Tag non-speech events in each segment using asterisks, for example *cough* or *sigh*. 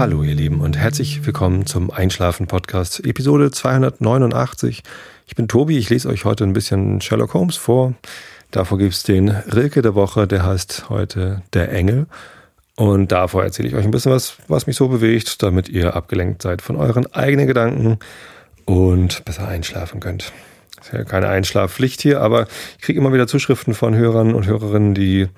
Hallo ihr Lieben und herzlich willkommen zum Einschlafen Podcast Episode 289. Ich bin Tobi, ich lese euch heute ein bisschen Sherlock Holmes vor. Davor gibt es den Rilke der Woche, der heißt heute Der Engel. Und davor erzähle ich euch ein bisschen was, was mich so bewegt, damit ihr abgelenkt seid von euren eigenen Gedanken und besser einschlafen könnt. Ist ja keine Einschlafpflicht hier, aber ich kriege immer wieder Zuschriften von Hörern und Hörerinnen, die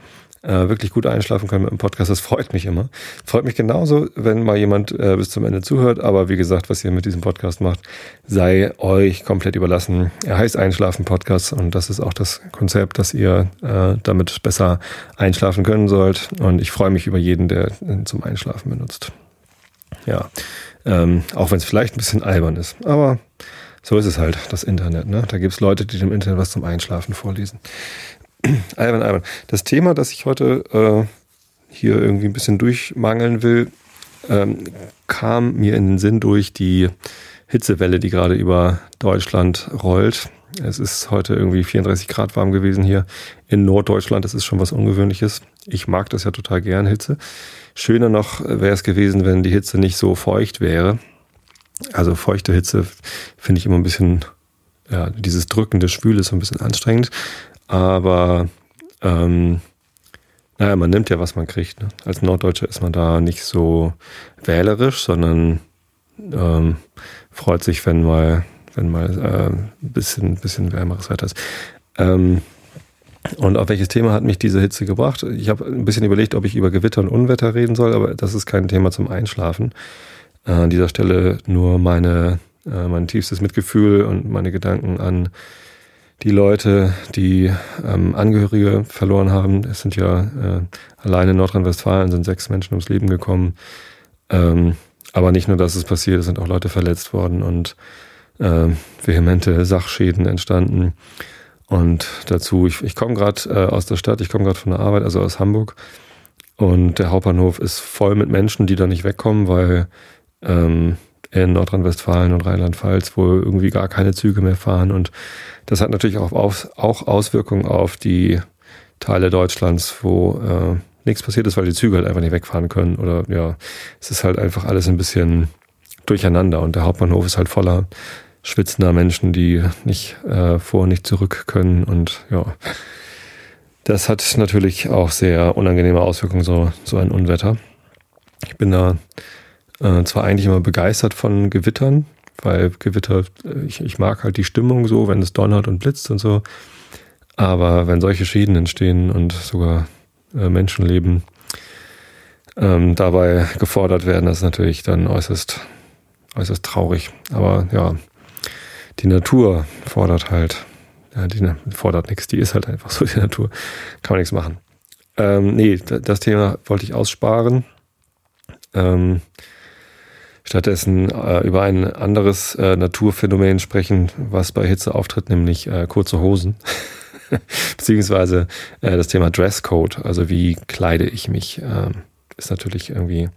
äh, wirklich gut einschlafen können mit dem Podcast. Das freut mich immer. Freut mich genauso, wenn mal jemand äh, bis zum Ende zuhört. Aber wie gesagt, was ihr mit diesem Podcast macht, sei euch komplett überlassen. Er heißt Einschlafen Podcast und das ist auch das Konzept, dass ihr äh, damit besser einschlafen können sollt. Und ich freue mich über jeden, der ihn zum Einschlafen benutzt. Ja, ähm, auch wenn es vielleicht ein bisschen albern ist. Aber so ist es halt, das Internet. Ne? Da gibt es Leute, die dem Internet was zum Einschlafen vorlesen. *clears throat* albern, albern. Das Thema, das ich heute äh, hier irgendwie ein bisschen durchmangeln will, ähm, kam mir in den Sinn durch die Hitzewelle, die gerade über Deutschland rollt. Es ist heute irgendwie 34 Grad warm gewesen hier in Norddeutschland. Das ist schon was Ungewöhnliches. Ich mag das ja total gern, Hitze. Schöner noch wäre es gewesen, wenn die Hitze nicht so feucht wäre. Also feuchte Hitze finde ich immer ein bisschen, ja, dieses drückende Schwül ist so ein bisschen anstrengend. Aber ähm, naja, man nimmt ja, was man kriegt. Ne? Als Norddeutscher ist man da nicht so wählerisch, sondern ähm, freut sich, wenn mal, wenn mal äh, ein bisschen, bisschen wärmeres Wetter ist. Ähm, und auf welches Thema hat mich diese Hitze gebracht? Ich habe ein bisschen überlegt, ob ich über Gewitter und Unwetter reden soll, aber das ist kein Thema zum Einschlafen. Äh, an dieser Stelle nur meine, äh, mein tiefstes Mitgefühl und meine Gedanken an die Leute, die ähm, Angehörige verloren haben. Es sind ja äh, allein in Nordrhein-Westfalen sind sechs Menschen ums Leben gekommen. Ähm, aber nicht nur, dass es passiert, es sind auch Leute verletzt worden und äh, vehemente Sachschäden entstanden. Und dazu, ich, ich komme gerade äh, aus der Stadt, ich komme gerade von der Arbeit, also aus Hamburg. Und der Hauptbahnhof ist voll mit Menschen, die da nicht wegkommen, weil ähm, in Nordrhein-Westfalen und Rheinland-Pfalz, wo irgendwie gar keine Züge mehr fahren. Und das hat natürlich auch, auch Auswirkungen auf die Teile Deutschlands, wo äh, nichts passiert ist, weil die Züge halt einfach nicht wegfahren können. Oder ja, es ist halt einfach alles ein bisschen durcheinander. Und der Hauptbahnhof ist halt voller schwitzender Menschen, die nicht äh, vor, nicht zurück können. Und ja, das hat natürlich auch sehr unangenehme Auswirkungen, so, so ein Unwetter. Ich bin da äh, zwar eigentlich immer begeistert von Gewittern, weil Gewitter, äh, ich, ich mag halt die Stimmung so, wenn es donnert und blitzt und so. Aber wenn solche Schäden entstehen und sogar äh, Menschenleben ähm, dabei gefordert werden, das ist natürlich dann äußerst, äußerst traurig. Aber ja, die Natur fordert halt, ja, die fordert nichts, die ist halt einfach so, die Natur. Kann man nichts machen. Ähm, nee, das Thema wollte ich aussparen. Ähm, stattdessen äh, über ein anderes äh, Naturphänomen sprechen, was bei Hitze auftritt, nämlich äh, kurze Hosen. *laughs* Beziehungsweise äh, das Thema Dresscode, also wie kleide ich mich, ähm, ist natürlich irgendwie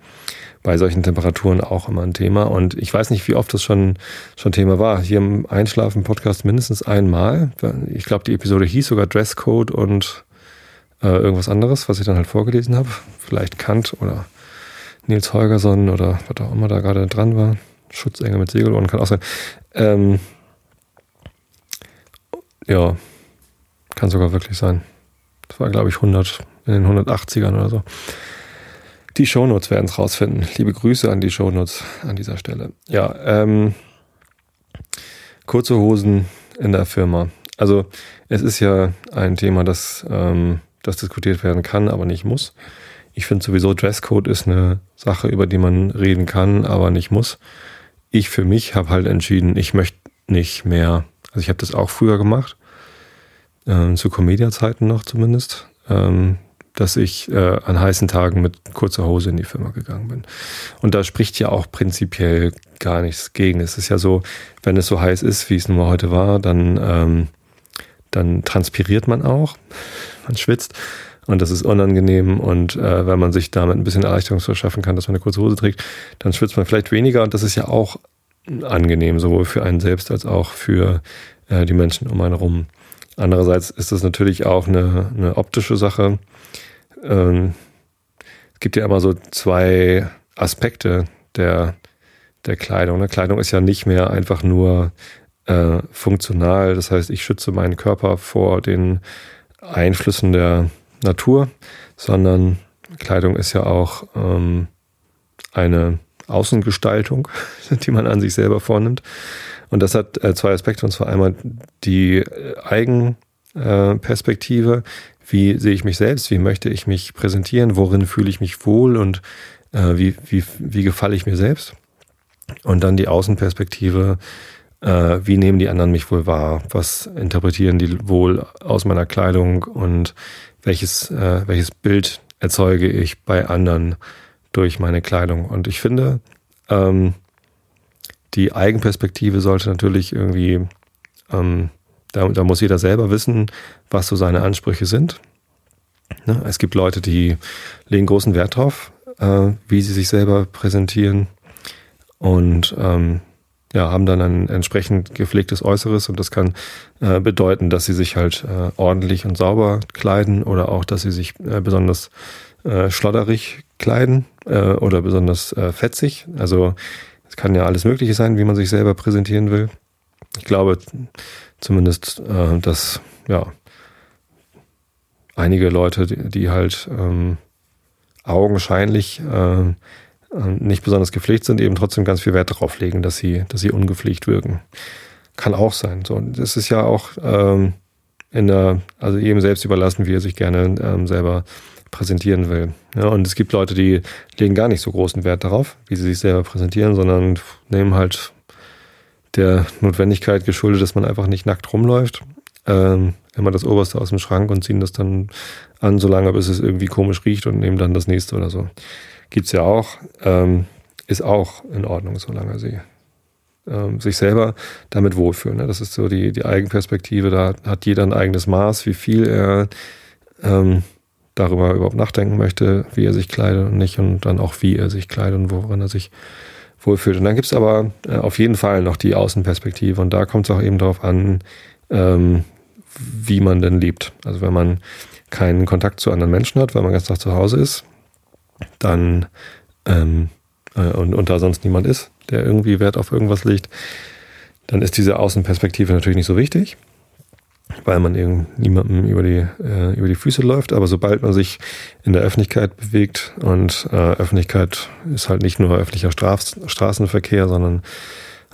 bei solchen Temperaturen auch immer ein Thema. Und ich weiß nicht, wie oft das schon, schon Thema war. Hier im Einschlafen-Podcast mindestens einmal. Ich glaube, die Episode hieß sogar Dresscode und äh, irgendwas anderes, was ich dann halt vorgelesen habe. Vielleicht Kant oder Nils Holgersson oder was auch immer da gerade dran war. Schutzengel mit Segelohren kann auch sein. Ähm, ja, kann sogar wirklich sein. Das war, glaube ich, 100, in den 180ern oder so. Die Shownotes werden es rausfinden. Liebe Grüße an die Shownotes an dieser Stelle. Ja, ähm, kurze Hosen in der Firma. Also es ist ja ein Thema, das, ähm, das diskutiert werden kann, aber nicht muss. Ich finde sowieso, Dresscode ist eine Sache, über die man reden kann, aber nicht muss. Ich für mich habe halt entschieden, ich möchte nicht mehr. Also ich habe das auch früher gemacht, ähm, zu Comedia-Zeiten noch zumindest, ähm, dass ich äh, an heißen Tagen mit kurzer Hose in die Firma gegangen bin. Und da spricht ja auch prinzipiell gar nichts gegen. Es ist ja so, wenn es so heiß ist, wie es nun mal heute war, dann, ähm, dann transpiriert man auch, man schwitzt. Und das ist unangenehm. Und äh, wenn man sich damit ein bisschen Erleichterung verschaffen kann, dass man eine kurze Hose trägt, dann schwitzt man vielleicht weniger. Und das ist ja auch angenehm, sowohl für einen selbst als auch für äh, die Menschen um einen herum. Andererseits ist das natürlich auch eine, eine optische Sache. Ähm, es gibt ja immer so zwei Aspekte der, der Kleidung. Ne? Kleidung ist ja nicht mehr einfach nur äh, funktional. Das heißt, ich schütze meinen Körper vor den Einflüssen der Natur, sondern Kleidung ist ja auch ähm, eine Außengestaltung, *laughs* die man an sich selber vornimmt. Und das hat äh, zwei Aspekte, und zwar einmal die äh, Eigenperspektive. wie sehe ich mich selbst? Wie möchte ich mich präsentieren? Worin fühle ich mich wohl? Und äh, wie, wie, wie gefalle ich mir selbst? Und dann die Außenperspektive. Äh, wie nehmen die anderen mich wohl wahr? Was interpretieren die wohl aus meiner Kleidung? Und welches, äh, welches Bild erzeuge ich bei anderen durch meine Kleidung? Und ich finde, ähm, die Eigenperspektive sollte natürlich irgendwie, ähm, da, da, muss jeder selber wissen, was so seine Ansprüche sind. Ne? Es gibt Leute, die legen großen Wert drauf, äh, wie sie sich selber präsentieren und ähm, ja, haben dann ein entsprechend gepflegtes Äußeres und das kann äh, bedeuten, dass sie sich halt äh, ordentlich und sauber kleiden oder auch, dass sie sich äh, besonders äh, schlodderig kleiden äh, oder besonders äh, fetzig. Also es kann ja alles Mögliche sein, wie man sich selber präsentieren will. Ich glaube zumindest, äh, dass ja einige Leute, die, die halt ähm, augenscheinlich äh, nicht besonders gepflegt sind, eben trotzdem ganz viel Wert darauf legen, dass sie, dass sie ungepflegt wirken. Kann auch sein. So, das ist ja auch ähm, in der, also jedem selbst überlassen, wie er sich gerne ähm, selber präsentieren will. Ja, und es gibt Leute, die legen gar nicht so großen Wert darauf, wie sie sich selber präsentieren, sondern nehmen halt der Notwendigkeit geschuldet, dass man einfach nicht nackt rumläuft, ähm, immer das Oberste aus dem Schrank und ziehen das dann an, solange bis es irgendwie komisch riecht und nehmen dann das nächste oder so. Gibt's ja auch, ähm, ist auch in Ordnung, solange sie ähm, sich selber damit wohlfühlen. Ne? Das ist so die, die Eigenperspektive, da hat jeder ein eigenes Maß, wie viel er ähm, darüber überhaupt nachdenken möchte, wie er sich kleidet und nicht und dann auch wie er sich kleidet und worin er sich wohlfühlt. Und dann gibt's aber äh, auf jeden Fall noch die Außenperspektive und da kommt es auch eben darauf an, ähm, wie man denn lebt. Also wenn man keinen Kontakt zu anderen Menschen hat, weil man ganz Tag zu Hause ist, dann ähm, äh, und, und da sonst niemand ist, der irgendwie Wert auf irgendwas legt, dann ist diese Außenperspektive natürlich nicht so wichtig weil man eben niemandem über die, äh, über die Füße läuft. Aber sobald man sich in der Öffentlichkeit bewegt und äh, Öffentlichkeit ist halt nicht nur öffentlicher Straf Straßenverkehr, sondern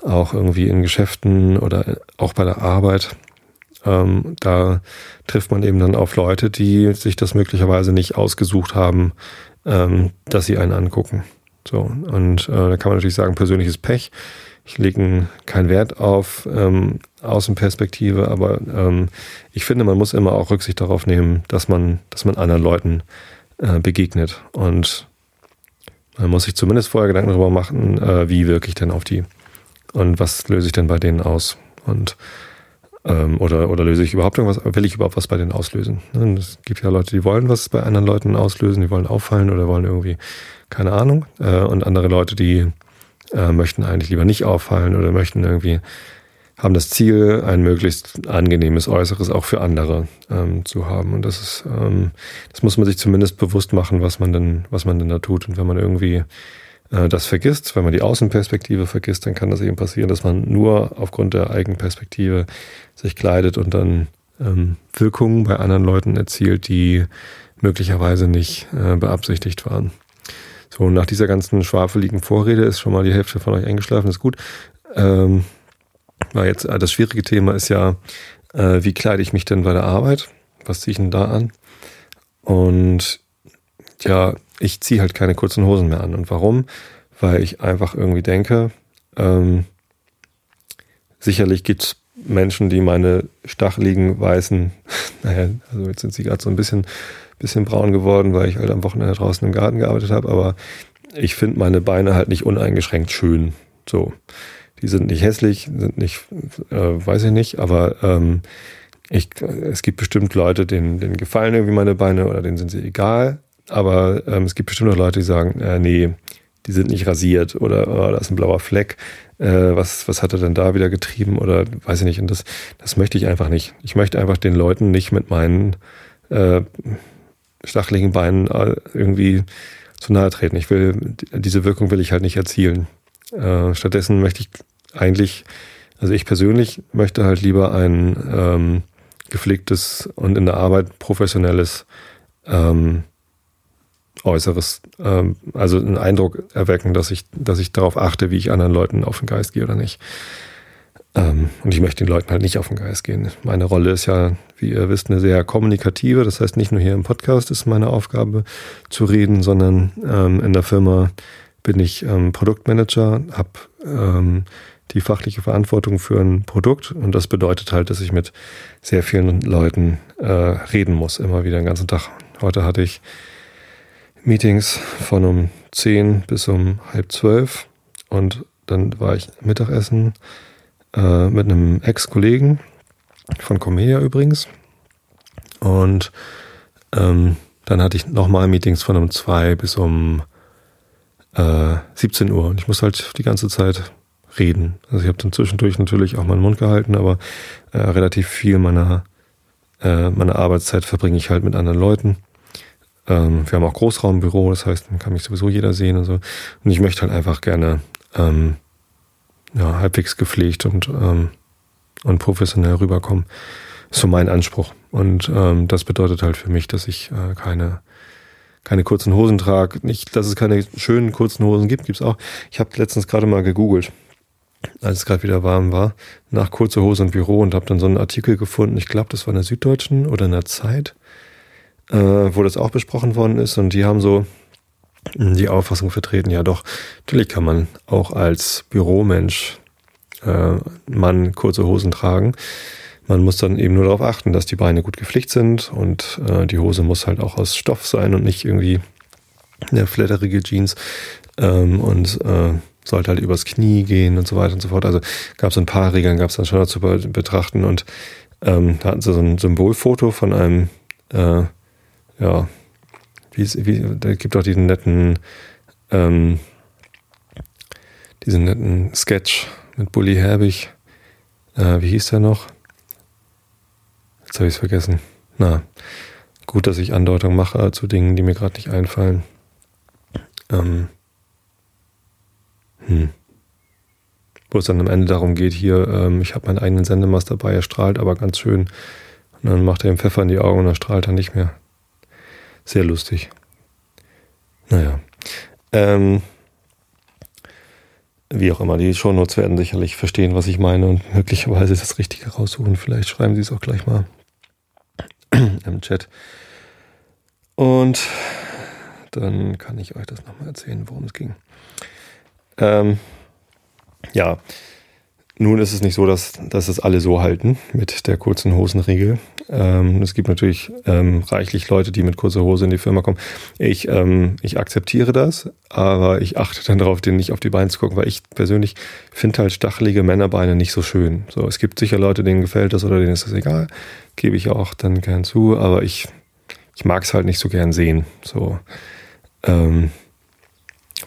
auch irgendwie in Geschäften oder auch bei der Arbeit, ähm, da trifft man eben dann auf Leute, die sich das möglicherweise nicht ausgesucht haben, ähm, dass sie einen angucken. So, und äh, da kann man natürlich sagen, persönliches Pech. Ich lege keinen Wert auf ähm, Außenperspektive, aber ähm, ich finde, man muss immer auch Rücksicht darauf nehmen, dass man, dass man anderen Leuten äh, begegnet. Und man muss sich zumindest vorher Gedanken darüber machen, äh, wie wirke ich denn auf die und was löse ich denn bei denen aus. Und oder, oder löse ich überhaupt irgendwas, will ich überhaupt was bei denen auslösen? Ne, es gibt ja Leute, die wollen was bei anderen Leuten auslösen, die wollen auffallen oder wollen irgendwie, keine Ahnung. Äh, und andere Leute, die äh, möchten eigentlich lieber nicht auffallen oder möchten irgendwie, haben das Ziel, ein möglichst angenehmes Äußeres auch für andere ähm, zu haben. Und das ist, ähm, das muss man sich zumindest bewusst machen, was man denn, was man denn da tut. Und wenn man irgendwie das vergisst, wenn man die Außenperspektive vergisst, dann kann das eben passieren, dass man nur aufgrund der Eigenperspektive sich kleidet und dann ähm, Wirkungen bei anderen Leuten erzielt, die möglicherweise nicht äh, beabsichtigt waren. So, nach dieser ganzen schwafeligen Vorrede ist schon mal die Hälfte von euch eingeschlafen, ist gut. Ähm, weil jetzt äh, das schwierige Thema ist ja, äh, wie kleide ich mich denn bei der Arbeit? Was ziehe ich denn da an? Und ja, ich ziehe halt keine kurzen Hosen mehr an. Und warum? Weil ich einfach irgendwie denke, ähm, sicherlich gibt's Menschen, die meine stacheligen weißen, *laughs* naja, also jetzt sind sie gerade so ein bisschen bisschen braun geworden, weil ich halt am Wochenende draußen im Garten gearbeitet habe, aber ich finde meine Beine halt nicht uneingeschränkt schön. So. Die sind nicht hässlich, sind nicht, äh, weiß ich nicht, aber ähm, ich, es gibt bestimmt Leute, denen, denen gefallen irgendwie meine Beine oder denen sind sie egal. Aber ähm, es gibt bestimmt auch Leute, die sagen, äh, nee, die sind nicht rasiert oder oh, da ist ein blauer Fleck. Äh, was, was hat er denn da wieder getrieben oder weiß ich nicht. Und das, das möchte ich einfach nicht. Ich möchte einfach den Leuten nicht mit meinen äh, stacheligen Beinen äh, irgendwie zu nahe treten. Ich will, diese Wirkung will ich halt nicht erzielen. Äh, stattdessen möchte ich eigentlich, also ich persönlich möchte halt lieber ein ähm, gepflegtes und in der Arbeit professionelles ähm, Äußeres, ähm, also einen Eindruck erwecken, dass ich, dass ich darauf achte, wie ich anderen Leuten auf den Geist gehe oder nicht. Ähm, und ich möchte den Leuten halt nicht auf den Geist gehen. Meine Rolle ist ja, wie ihr wisst, eine sehr kommunikative. Das heißt, nicht nur hier im Podcast ist meine Aufgabe zu reden, sondern ähm, in der Firma bin ich ähm, Produktmanager, habe ähm, die fachliche Verantwortung für ein Produkt und das bedeutet halt, dass ich mit sehr vielen Leuten äh, reden muss, immer wieder den ganzen Tag. Heute hatte ich Meetings von um 10 bis um halb zwölf und dann war ich Mittagessen äh, mit einem Ex-Kollegen von Comedia übrigens und ähm, dann hatte ich nochmal Meetings von um zwei bis um äh, 17 Uhr und ich muss halt die ganze Zeit reden. Also ich habe dann zwischendurch natürlich auch meinen Mund gehalten, aber äh, relativ viel meiner, äh, meiner Arbeitszeit verbringe ich halt mit anderen Leuten. Ähm, wir haben auch Großraumbüro, das heißt, dann kann mich sowieso jeder sehen und so. Und ich möchte halt einfach gerne ähm, ja, halbwegs gepflegt und, ähm, und professionell rüberkommen. so mein Anspruch. Und ähm, das bedeutet halt für mich, dass ich äh, keine keine kurzen Hosen trage. Nicht, dass es keine schönen kurzen Hosen gibt, gibt's auch. Ich habe letztens gerade mal gegoogelt als es gerade wieder warm war, nach kurzer Hose und Büro und habe dann so einen Artikel gefunden, ich glaube, das war in der Süddeutschen oder in der Zeit, äh, wo das auch besprochen worden ist und die haben so die Auffassung vertreten, ja doch, natürlich kann man auch als Büromensch äh, Mann kurze Hosen tragen. Man muss dann eben nur darauf achten, dass die Beine gut gepflegt sind und äh, die Hose muss halt auch aus Stoff sein und nicht irgendwie eine flatterige Jeans. Ähm, und äh, sollte halt übers Knie gehen und so weiter und so fort. Also gab es ein paar Regeln, gab es dann schon zu betrachten und ähm, da hatten sie so ein Symbolfoto von einem, äh, ja, wie, wie, da gibt auch diesen netten, ähm, diesen netten Sketch mit Bully Herbig. Äh, wie hieß der noch? Jetzt habe ich es vergessen. Na, gut, dass ich Andeutungen mache zu Dingen, die mir gerade nicht einfallen. Ähm, hm. Wo es dann am Ende darum geht, hier, ähm, ich habe meinen eigenen Sendemast dabei, er strahlt aber ganz schön. Und dann macht er ihm Pfeffer in die Augen und dann strahlt er nicht mehr. Sehr lustig. Naja. Ähm, wie auch immer, die Shownotes werden sicherlich verstehen, was ich meine und möglicherweise das Richtige raussuchen. Vielleicht schreiben sie es auch gleich mal *clears throat* im Chat. Und dann kann ich euch das nochmal erzählen, worum es ging. Ähm, ja, nun ist es nicht so, dass, dass es alle so halten mit der kurzen Hosenregel. Ähm, es gibt natürlich ähm, reichlich Leute, die mit kurzer Hose in die Firma kommen. Ich, ähm, ich akzeptiere das, aber ich achte dann darauf, denen nicht auf die Beine zu gucken, weil ich persönlich finde halt stachelige Männerbeine nicht so schön. So, es gibt sicher Leute, denen gefällt das oder denen ist das egal. Gebe ich auch dann gern zu, aber ich, ich mag es halt nicht so gern sehen. So, ähm,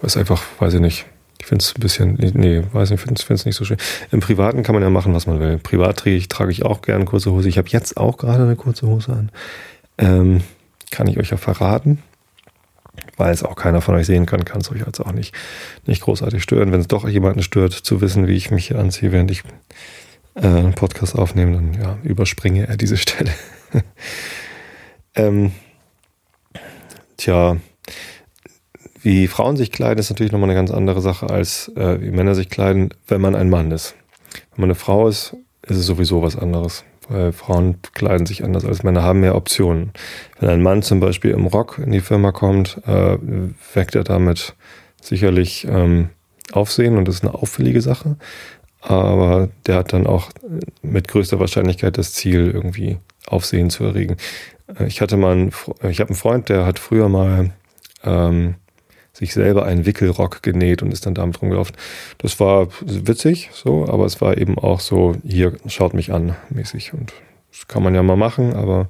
was einfach, weiß ich nicht ich finde es ein bisschen, nee, weiß nicht, finde es nicht so schön. Im Privaten kann man ja machen, was man will. Privat trage ich, trage ich auch gerne kurze Hose. Ich habe jetzt auch gerade eine kurze Hose an. Ähm, kann ich euch ja verraten. Weil es auch keiner von euch sehen kann, kann es euch jetzt auch nicht, nicht großartig stören. Wenn es doch jemanden stört, zu wissen, wie ich mich anziehe, während ich äh, einen Podcast aufnehme, dann ja, überspringe er diese *laughs* Stelle. *laughs* ähm, tja, wie Frauen sich kleiden, ist natürlich nochmal eine ganz andere Sache, als äh, wie Männer sich kleiden, wenn man ein Mann ist. Wenn man eine Frau ist, ist es sowieso was anderes. Weil Frauen kleiden sich anders als Männer, haben mehr Optionen. Wenn ein Mann zum Beispiel im Rock in die Firma kommt, äh, weckt er damit sicherlich ähm, Aufsehen und das ist eine auffällige Sache. Aber der hat dann auch mit größter Wahrscheinlichkeit das Ziel, irgendwie Aufsehen zu erregen. Äh, ich hatte mal einen, ich habe einen Freund, der hat früher mal ähm, sich selber einen Wickelrock genäht und ist dann damit rumgelaufen. Das war witzig, so, aber es war eben auch so, hier schaut mich an, mäßig. Und das kann man ja mal machen, aber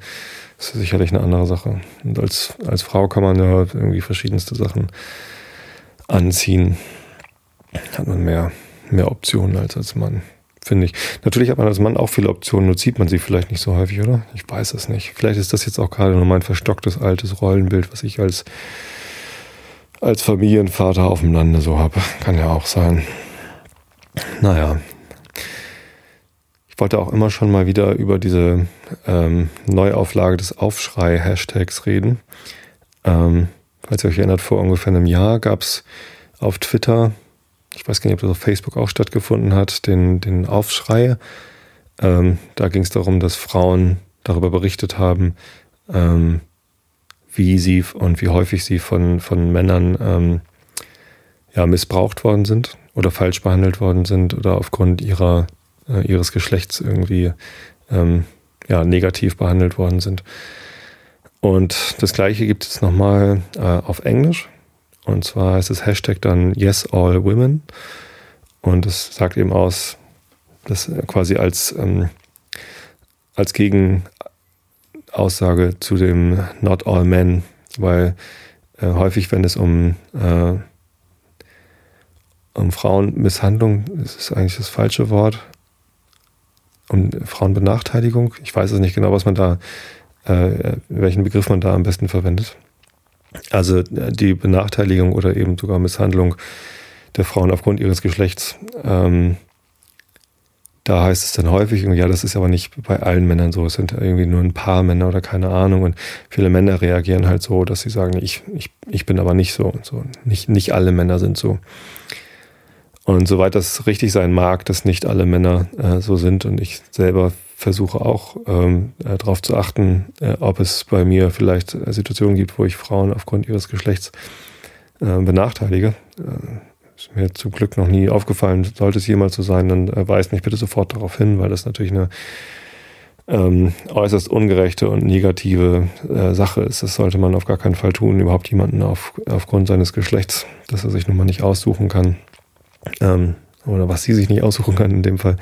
es ist sicherlich eine andere Sache. Und als, als Frau kann man ja irgendwie verschiedenste Sachen anziehen. Hat man mehr, mehr Optionen als als Mann, finde ich. Natürlich hat man als Mann auch viele Optionen, nur sieht man sie vielleicht nicht so häufig, oder? Ich weiß es nicht. Vielleicht ist das jetzt auch gerade nur mein verstocktes altes Rollenbild, was ich als als Familienvater auf dem Lande so habe. Kann ja auch sein. Naja. Ich wollte auch immer schon mal wieder über diese ähm, Neuauflage des Aufschrei-Hashtags reden. Ähm, falls ihr euch erinnert, vor ungefähr einem Jahr gab es auf Twitter, ich weiß gar nicht, ob das auf Facebook auch stattgefunden hat, den, den Aufschrei. Ähm, da ging es darum, dass Frauen darüber berichtet haben, ähm, wie sie und wie häufig sie von, von Männern ähm, ja, missbraucht worden sind oder falsch behandelt worden sind oder aufgrund ihrer, äh, ihres Geschlechts irgendwie ähm, ja, negativ behandelt worden sind. Und das gleiche gibt es nochmal äh, auf Englisch. Und zwar ist das Hashtag dann Yes All Women. Und das sagt eben aus, das quasi als, ähm, als Gegen, Aussage zu dem Not All Men, weil äh, häufig, wenn es um, äh, um Frauenmisshandlung, das ist eigentlich das falsche Wort, um Frauenbenachteiligung, ich weiß es nicht genau, was man da, äh, welchen Begriff man da am besten verwendet. Also die Benachteiligung oder eben sogar Misshandlung der Frauen aufgrund ihres Geschlechts ähm, da heißt es dann häufig, ja, das ist aber nicht bei allen Männern so. Es sind irgendwie nur ein paar Männer oder keine Ahnung. Und viele Männer reagieren halt so, dass sie sagen, ich, ich, ich bin aber nicht so und so. Nicht, nicht alle Männer sind so. Und soweit das richtig sein mag, dass nicht alle Männer äh, so sind und ich selber versuche auch ähm, äh, darauf zu achten, äh, ob es bei mir vielleicht äh, Situationen gibt, wo ich Frauen aufgrund ihres Geschlechts äh, benachteilige. Ist mir zum Glück noch nie aufgefallen. Sollte es jemals so sein, dann äh, weist mich bitte sofort darauf hin, weil das natürlich eine ähm, äußerst ungerechte und negative äh, Sache ist. Das sollte man auf gar keinen Fall tun, überhaupt jemanden auf, aufgrund seines Geschlechts, dass er sich nun mal nicht aussuchen kann. Ähm, oder was sie sich nicht aussuchen kann in dem Fall,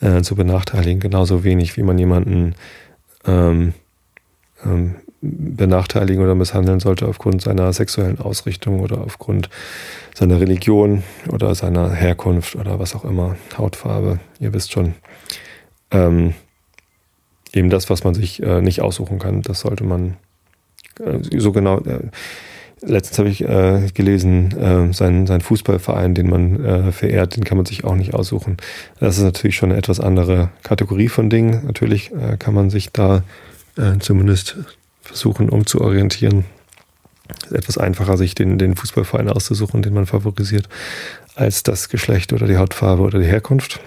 äh, zu benachteiligen. Genauso wenig, wie man jemanden ähm, ähm, benachteiligen oder misshandeln sollte aufgrund seiner sexuellen Ausrichtung oder aufgrund seiner Religion oder seiner Herkunft oder was auch immer, Hautfarbe, ihr wisst schon. Ähm, eben das, was man sich äh, nicht aussuchen kann, das sollte man äh, so genau. Äh, letztens habe ich äh, gelesen, äh, sein, sein Fußballverein, den man äh, verehrt, den kann man sich auch nicht aussuchen. Das ist natürlich schon eine etwas andere Kategorie von Dingen. Natürlich kann man sich da zumindest versuchen umzuorientieren. Es ist etwas einfacher, sich den, den Fußballverein auszusuchen, den man favorisiert, als das Geschlecht oder die Hautfarbe oder die Herkunft.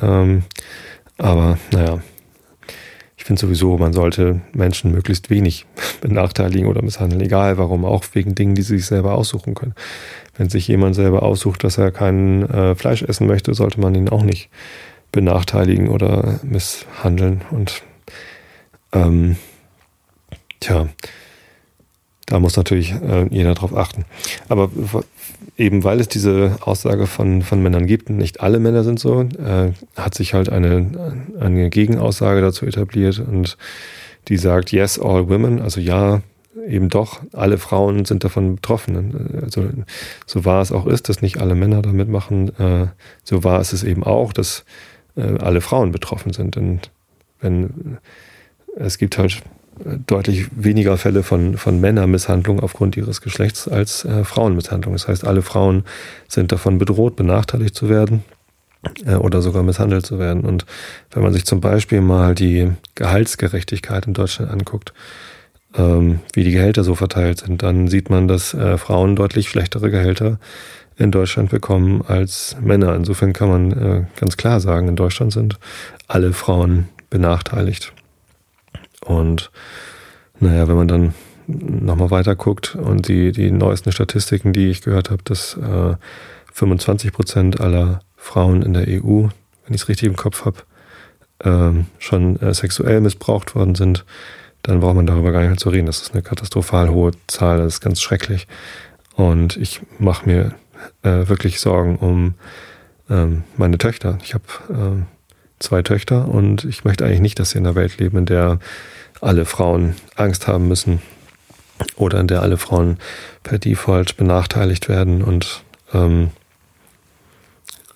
Ähm, aber naja, ich finde sowieso, man sollte Menschen möglichst wenig *laughs* benachteiligen oder misshandeln, egal warum, auch wegen Dingen, die sie sich selber aussuchen können. Wenn sich jemand selber aussucht, dass er kein äh, Fleisch essen möchte, sollte man ihn auch nicht benachteiligen oder misshandeln. Und ähm, Tja, da muss natürlich äh, jeder drauf achten. Aber eben weil es diese Aussage von, von Männern gibt, nicht alle Männer sind so, äh, hat sich halt eine, eine Gegenaussage dazu etabliert und die sagt, yes, all women, also ja, eben doch, alle Frauen sind davon betroffen. Also so wahr es auch ist, dass nicht alle Männer damit machen, äh, so wahr ist es eben auch, dass äh, alle Frauen betroffen sind. Und wenn es gibt halt deutlich weniger Fälle von, von Männermisshandlung aufgrund ihres Geschlechts als äh, Frauenmisshandlung. Das heißt, alle Frauen sind davon bedroht, benachteiligt zu werden äh, oder sogar misshandelt zu werden. Und wenn man sich zum Beispiel mal die Gehaltsgerechtigkeit in Deutschland anguckt, ähm, wie die Gehälter so verteilt sind, dann sieht man, dass äh, Frauen deutlich schlechtere Gehälter in Deutschland bekommen als Männer. Insofern kann man äh, ganz klar sagen, in Deutschland sind alle Frauen benachteiligt. Und naja, wenn man dann nochmal weiter guckt und die, die neuesten Statistiken, die ich gehört habe, dass äh, 25 Prozent aller Frauen in der EU, wenn ich es richtig im Kopf habe, äh, schon äh, sexuell missbraucht worden sind, dann braucht man darüber gar nicht mehr zu reden. Das ist eine katastrophal hohe Zahl, das ist ganz schrecklich. Und ich mache mir äh, wirklich Sorgen um ähm, meine Töchter. Ich habe äh, zwei Töchter und ich möchte eigentlich nicht, dass sie in einer Welt leben, in der alle Frauen Angst haben müssen oder in der alle Frauen per Default benachteiligt werden und, ähm,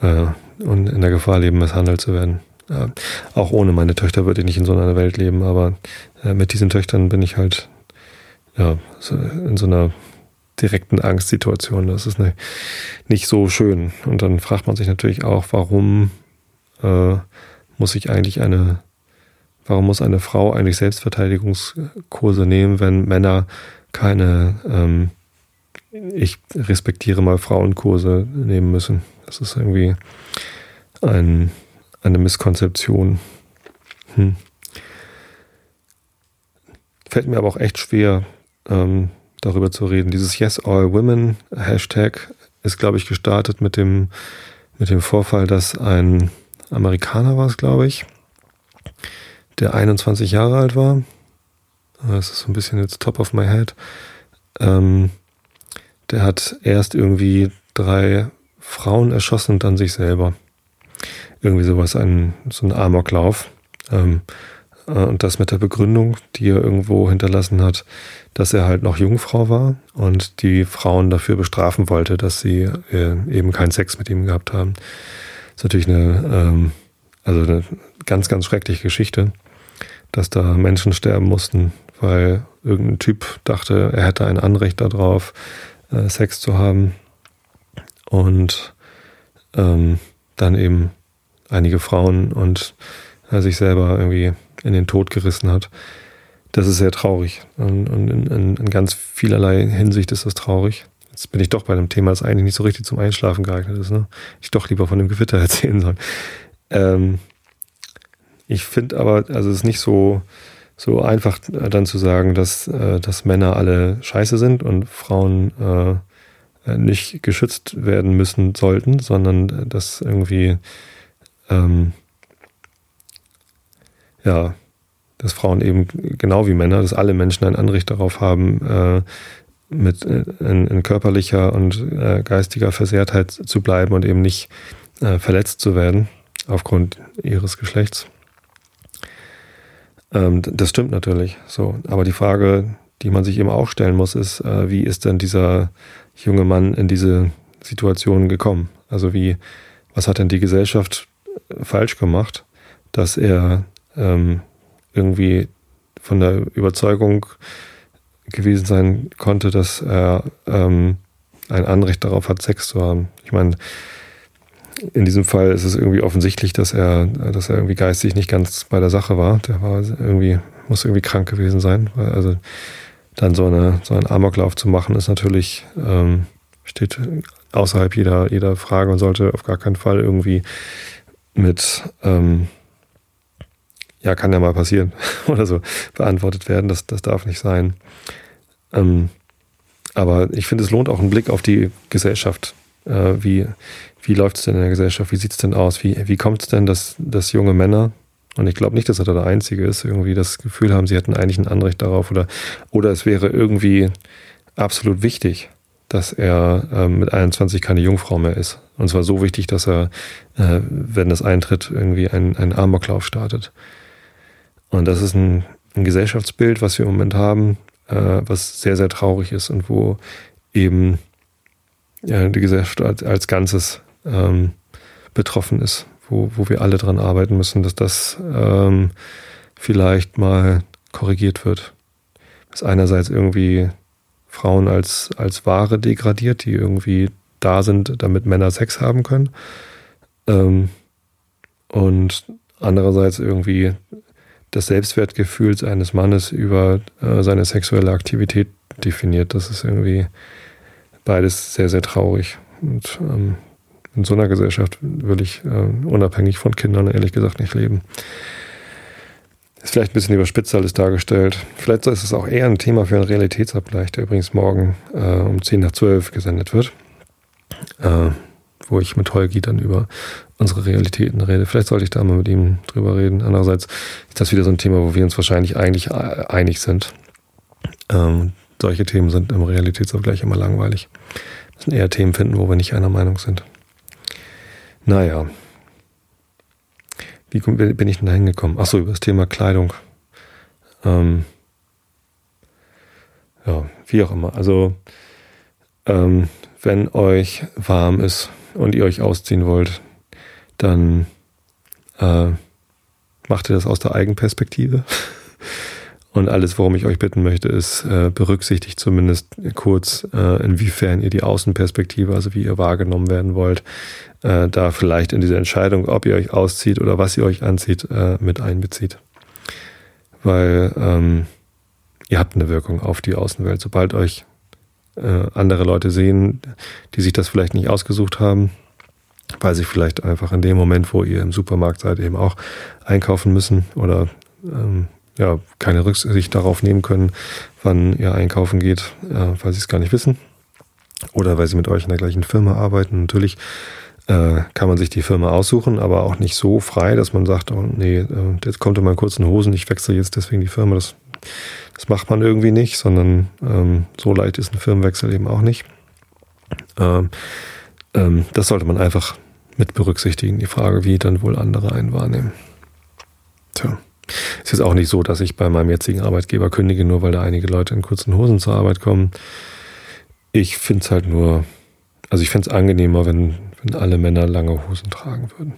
äh, und in der Gefahr leben, misshandelt zu werden. Äh, auch ohne meine Töchter würde ich nicht in so einer Welt leben, aber äh, mit diesen Töchtern bin ich halt ja, in so einer direkten Angstsituationen. Das ist ne, nicht so schön. Und dann fragt man sich natürlich auch, warum äh, muss ich eigentlich eine, warum muss eine Frau eigentlich Selbstverteidigungskurse nehmen, wenn Männer keine, ähm, ich respektiere mal Frauenkurse nehmen müssen. Das ist irgendwie ein, eine Misskonzeption. Hm. Fällt mir aber auch echt schwer, ähm, darüber zu reden. Dieses Yes All Women Hashtag ist, glaube ich, gestartet mit dem, mit dem Vorfall, dass ein Amerikaner war es, glaube ich, der 21 Jahre alt war. Das ist so ein bisschen jetzt top of my head. Ähm, der hat erst irgendwie drei Frauen erschossen und dann sich selber. Irgendwie sowas, ein, so ein Amoklauf. Ähm, äh, und das mit der Begründung, die er irgendwo hinterlassen hat, dass er halt noch Jungfrau war und die Frauen dafür bestrafen wollte, dass sie äh, eben keinen Sex mit ihm gehabt haben. Ist natürlich eine, ähm, also eine ganz, ganz schreckliche Geschichte, dass da Menschen sterben mussten, weil irgendein Typ dachte, er hätte ein Anrecht darauf, äh, Sex zu haben. Und ähm, dann eben einige Frauen und er sich selber irgendwie in den Tod gerissen hat. Das ist sehr traurig. Und, und in, in, in, ganz vielerlei Hinsicht ist das traurig. Jetzt bin ich doch bei einem Thema, das eigentlich nicht so richtig zum Einschlafen geeignet ist. Ne? Ich doch lieber von dem Gewitter *laughs* erzählen soll. Ähm, ich finde aber, also es ist nicht so, so einfach äh, dann zu sagen, dass, äh, dass Männer alle scheiße sind und Frauen äh, nicht geschützt werden müssen sollten, sondern dass irgendwie ähm, ja, dass Frauen eben genau wie Männer, dass alle Menschen ein Anrecht darauf haben, äh, mit äh, in, in, körperlicher und äh, geistiger Versehrtheit zu bleiben und eben nicht äh, verletzt zu werden aufgrund ihres Geschlechts. Ähm, das stimmt natürlich so. Aber die Frage, die man sich eben auch stellen muss, ist, äh, wie ist denn dieser junge Mann in diese Situation gekommen? Also wie, was hat denn die Gesellschaft falsch gemacht, dass er ähm, irgendwie von der Überzeugung gewesen sein konnte, dass er ähm, ein Anrecht darauf hat, Sex zu haben. Ich meine, in diesem Fall ist es irgendwie offensichtlich, dass er, dass er irgendwie geistig nicht ganz bei der Sache war. Der war irgendwie, muss irgendwie krank gewesen sein. Also dann so, eine, so einen Amoklauf zu machen, ist natürlich, ähm, steht außerhalb jeder, jeder Frage und sollte auf gar keinen Fall irgendwie mit ähm, ja, kann ja mal passieren *laughs* oder so beantwortet werden. Das, das darf nicht sein. Ähm, aber ich finde, es lohnt auch einen Blick auf die Gesellschaft. Äh, wie wie läuft es denn in der Gesellschaft? Wie sieht es denn aus? Wie, wie kommt es denn, dass, dass junge Männer, und ich glaube nicht, dass er da der Einzige ist, irgendwie das Gefühl haben, sie hätten eigentlich ein Anrecht darauf oder, oder es wäre irgendwie absolut wichtig, dass er äh, mit 21 keine Jungfrau mehr ist. Und zwar so wichtig, dass er, äh, wenn das eintritt, irgendwie einen, einen Amoklauf startet. Und das ist ein, ein Gesellschaftsbild, was wir im Moment haben, äh, was sehr, sehr traurig ist und wo eben ja, die Gesellschaft als, als Ganzes ähm, betroffen ist, wo, wo wir alle dran arbeiten müssen, dass das ähm, vielleicht mal korrigiert wird. Dass einerseits irgendwie Frauen als, als Ware degradiert, die irgendwie da sind, damit Männer Sex haben können. Ähm, und andererseits irgendwie des Selbstwertgefühls eines Mannes über äh, seine sexuelle Aktivität definiert. Das ist irgendwie beides sehr, sehr traurig. Und ähm, in so einer Gesellschaft würde ich äh, unabhängig von Kindern ehrlich gesagt nicht leben. Ist vielleicht ein bisschen überspitzt alles dargestellt. Vielleicht ist es auch eher ein Thema für einen Realitätsabgleich, der übrigens morgen äh, um 10 nach 12 gesendet wird. Äh, wo ich mit Holgi dann über unsere Realitäten rede. Vielleicht sollte ich da mal mit ihm drüber reden. Andererseits ist das wieder so ein Thema, wo wir uns wahrscheinlich eigentlich einig sind. Ähm, solche Themen sind im Realitätsabgleich immer langweilig. Wir müssen eher Themen finden, wo wir nicht einer Meinung sind. Naja. Wie bin ich denn da hingekommen? Achso, über das Thema Kleidung. Ähm, ja, wie auch immer. Also, ähm, wenn euch warm ist und ihr euch ausziehen wollt, dann äh, macht ihr das aus der Eigenperspektive *laughs* Und alles, worum ich euch bitten möchte, ist, äh, berücksichtigt zumindest kurz, äh, inwiefern ihr die Außenperspektive, also wie ihr wahrgenommen werden wollt, äh, da vielleicht in diese Entscheidung, ob ihr euch auszieht oder was ihr euch anzieht, äh, mit einbezieht. Weil ähm, ihr habt eine Wirkung auf die Außenwelt. Sobald euch äh, andere Leute sehen, die sich das vielleicht nicht ausgesucht haben, weil sie vielleicht einfach in dem Moment, wo ihr im Supermarkt seid, eben auch einkaufen müssen oder ähm, ja, keine Rücksicht darauf nehmen können, wann ihr einkaufen geht, äh, weil sie es gar nicht wissen. Oder weil sie mit euch in der gleichen Firma arbeiten. Natürlich äh, kann man sich die Firma aussuchen, aber auch nicht so frei, dass man sagt, oh nee, äh, jetzt kommt in meinen kurzen Hosen, ich wechsle jetzt deswegen die Firma. Das, das macht man irgendwie nicht, sondern ähm, so leicht ist ein Firmenwechsel eben auch nicht. Ähm, ähm, das sollte man einfach mit berücksichtigen, die Frage, wie dann wohl andere einen wahrnehmen. Tja. Es ist auch nicht so, dass ich bei meinem jetzigen Arbeitgeber kündige, nur weil da einige Leute in kurzen Hosen zur Arbeit kommen. Ich finde es halt nur, also ich fände es angenehmer, wenn, wenn alle Männer lange Hosen tragen würden.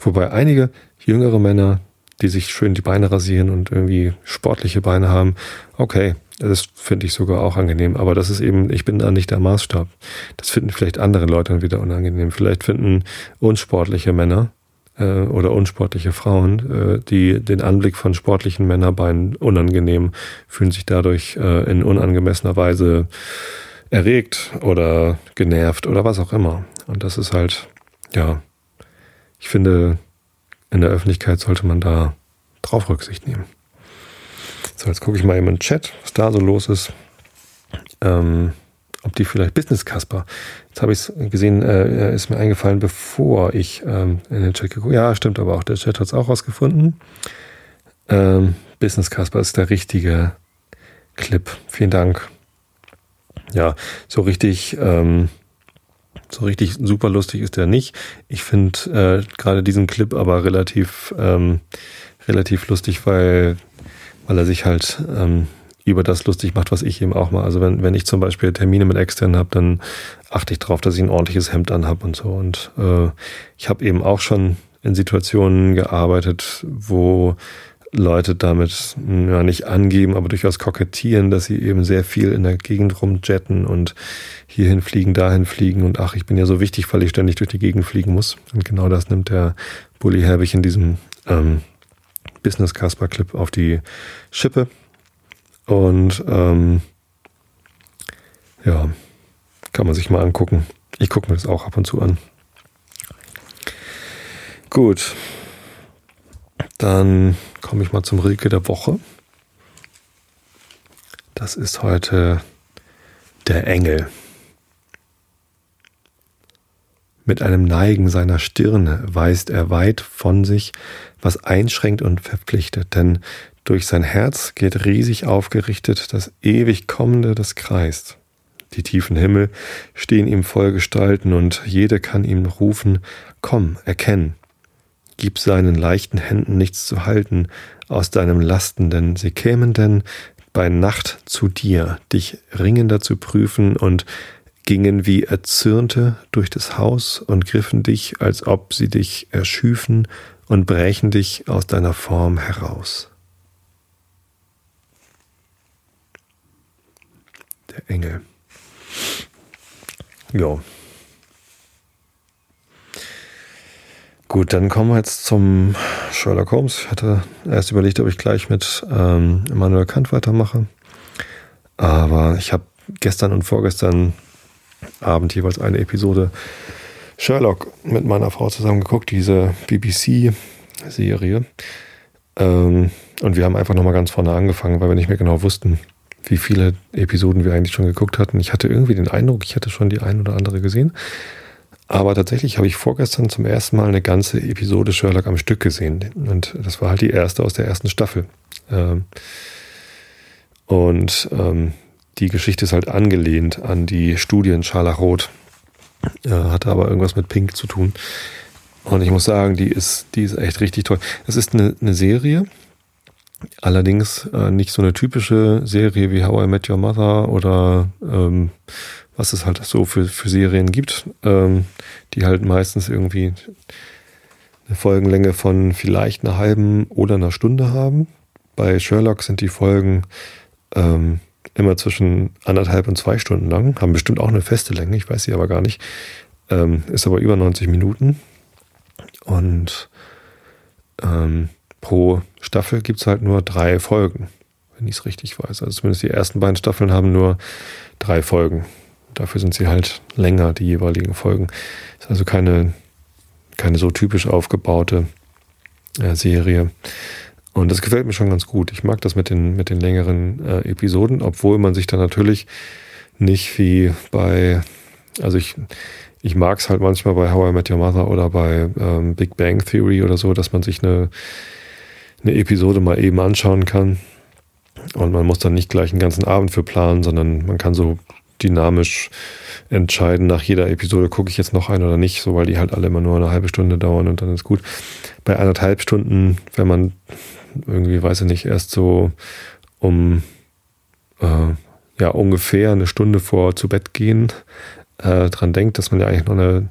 Wobei einige jüngere Männer, die sich schön die Beine rasieren und irgendwie sportliche Beine haben, okay, das finde ich sogar auch angenehm. Aber das ist eben, ich bin da nicht der Maßstab. Das finden vielleicht andere Leute wieder unangenehm. Vielleicht finden unsportliche Männer äh, oder unsportliche Frauen, äh, die den Anblick von sportlichen Männerbeinen unangenehm, fühlen sich dadurch äh, in unangemessener Weise erregt oder genervt oder was auch immer. Und das ist halt, ja, ich finde, in der Öffentlichkeit sollte man da drauf Rücksicht nehmen. So, jetzt gucke ich mal eben in den Chat, was da so los ist. Ähm, ob die vielleicht Business Casper. Jetzt habe ich es gesehen, äh, ist mir eingefallen, bevor ich ähm, in den Chat geguckt Ja, stimmt aber auch. Der Chat hat es auch rausgefunden. Ähm, Business Casper ist der richtige Clip. Vielen Dank. Ja, so richtig, ähm, so richtig super lustig ist der nicht. Ich finde äh, gerade diesen Clip aber relativ, ähm, relativ lustig, weil, weil er sich halt ähm, über das lustig macht, was ich eben auch mal. Also wenn, wenn ich zum Beispiel Termine mit externen habe, dann achte ich darauf, dass ich ein ordentliches Hemd anhab und so. Und äh, ich habe eben auch schon in Situationen gearbeitet, wo Leute damit ja nicht angeben, aber durchaus kokettieren, dass sie eben sehr viel in der Gegend rumjetten und hierhin fliegen, dahin fliegen und ach, ich bin ja so wichtig, weil ich ständig durch die Gegend fliegen muss. Und genau das nimmt der Bully Herbig in diesem ähm, Business Casper Clip auf die Schippe. Und ähm, ja, kann man sich mal angucken. Ich gucke mir das auch ab und zu an. Gut. Dann komme ich mal zum Rilke der Woche. Das ist heute der Engel. Mit einem Neigen seiner Stirne weist er weit von sich, was einschränkt und verpflichtet, denn durch sein Herz geht riesig aufgerichtet das ewig Kommende, das kreist. Die tiefen Himmel stehen ihm voll Gestalten und jede kann ihm rufen, komm, erkenn. Gib seinen leichten Händen nichts zu halten aus deinem Lasten, denn sie kämen denn bei Nacht zu dir, dich ringender zu prüfen und gingen wie Erzürnte durch das Haus und griffen dich, als ob sie dich erschüfen und brächen dich aus deiner Form heraus. der Engel. Ja. Gut, dann kommen wir jetzt zum Sherlock Holmes. Ich hatte erst überlegt, ob ich gleich mit ähm, Immanuel Kant weitermache. Aber ich habe gestern und vorgestern Abend jeweils eine Episode Sherlock mit meiner Frau zusammen geguckt, diese BBC-Serie. Ähm, und wir haben einfach nochmal ganz vorne angefangen, weil wir nicht mehr genau wussten, wie viele Episoden wir eigentlich schon geguckt hatten. Ich hatte irgendwie den Eindruck, ich hätte schon die ein oder andere gesehen. Aber tatsächlich habe ich vorgestern zum ersten Mal eine ganze Episode Sherlock am Stück gesehen. Und das war halt die erste aus der ersten Staffel. Ähm, und ähm, die Geschichte ist halt angelehnt an die Studien Scharlachrot. Hatte aber irgendwas mit Pink zu tun. Und ich muss sagen, die ist, die ist echt richtig toll. Es ist eine, eine Serie, Allerdings äh, nicht so eine typische Serie wie How I Met Your Mother oder ähm, was es halt so für, für Serien gibt, ähm, die halt meistens irgendwie eine Folgenlänge von vielleicht einer halben oder einer Stunde haben. Bei Sherlock sind die Folgen ähm, immer zwischen anderthalb und zwei Stunden lang, haben bestimmt auch eine feste Länge, ich weiß sie aber gar nicht. Ähm, ist aber über 90 Minuten. Und ähm, pro Staffel gibt es halt nur drei Folgen, wenn ich es richtig weiß. Also zumindest die ersten beiden Staffeln haben nur drei Folgen. Dafür sind sie halt länger, die jeweiligen Folgen. Ist also keine, keine so typisch aufgebaute äh, Serie. Und das gefällt mir schon ganz gut. Ich mag das mit den, mit den längeren äh, Episoden, obwohl man sich dann natürlich nicht wie bei, also ich, ich mag es halt manchmal bei How I Met Your Mother oder bei ähm, Big Bang Theory oder so, dass man sich eine, eine Episode mal eben anschauen kann. Und man muss dann nicht gleich einen ganzen Abend für planen, sondern man kann so dynamisch entscheiden, nach jeder Episode gucke ich jetzt noch ein oder nicht, so weil die halt alle immer nur eine halbe Stunde dauern und dann ist gut. Bei anderthalb Stunden, wenn man irgendwie, weiß ich nicht, erst so um äh, ja ungefähr eine Stunde vor zu Bett gehen äh, dran denkt, dass man ja eigentlich noch eine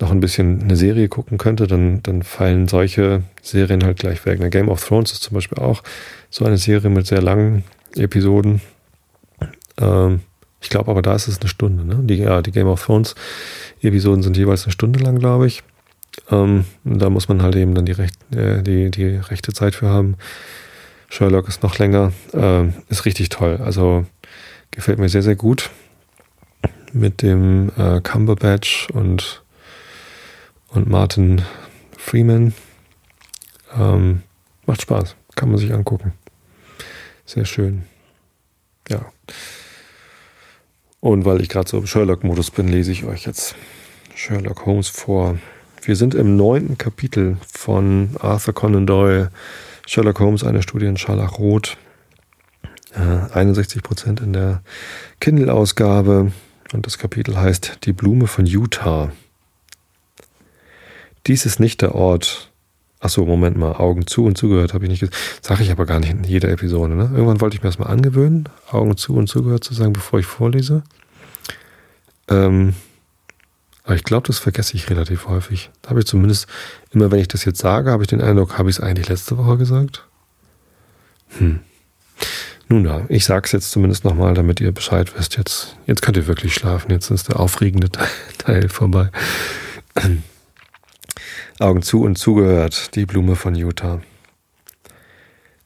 noch ein bisschen eine Serie gucken könnte, dann, dann fallen solche Serien halt gleich weg. Eine Game of Thrones ist zum Beispiel auch so eine Serie mit sehr langen Episoden. Ähm, ich glaube aber, da ist es eine Stunde. Ne? Die, ja, die Game of Thrones Episoden sind jeweils eine Stunde lang, glaube ich. Ähm, da muss man halt eben dann die, Recht, äh, die, die rechte Zeit für haben. Sherlock ist noch länger. Ähm, ist richtig toll. Also gefällt mir sehr, sehr gut mit dem äh, Cumberbatch und, und Martin Freeman. Ähm, macht Spaß, kann man sich angucken. Sehr schön. Ja. Und weil ich gerade so im Sherlock-Modus bin, lese ich euch jetzt Sherlock Holmes vor. Wir sind im neunten Kapitel von Arthur Conan Doyle, Sherlock Holmes, eine Studie in Scharlachrot. Äh, 61 Prozent in der Kindle-Ausgabe. Und das Kapitel heißt Die Blume von Utah. Dies ist nicht der Ort. Achso, Moment mal, Augen zu und zugehört habe ich nicht gesagt. Sage ich aber gar nicht in jeder Episode. Ne? Irgendwann wollte ich mir das mal angewöhnen, Augen zu und zugehört zu sagen, bevor ich vorlese. Ähm, aber ich glaube, das vergesse ich relativ häufig. Da habe ich zumindest, immer wenn ich das jetzt sage, habe ich den Eindruck, habe ich es eigentlich letzte Woche gesagt? Hm. Nun ja, ich sag's jetzt zumindest nochmal, damit ihr Bescheid wisst. Jetzt, jetzt könnt ihr wirklich schlafen. Jetzt ist der aufregende Teil vorbei. Augen zu und zugehört, die Blume von Utah.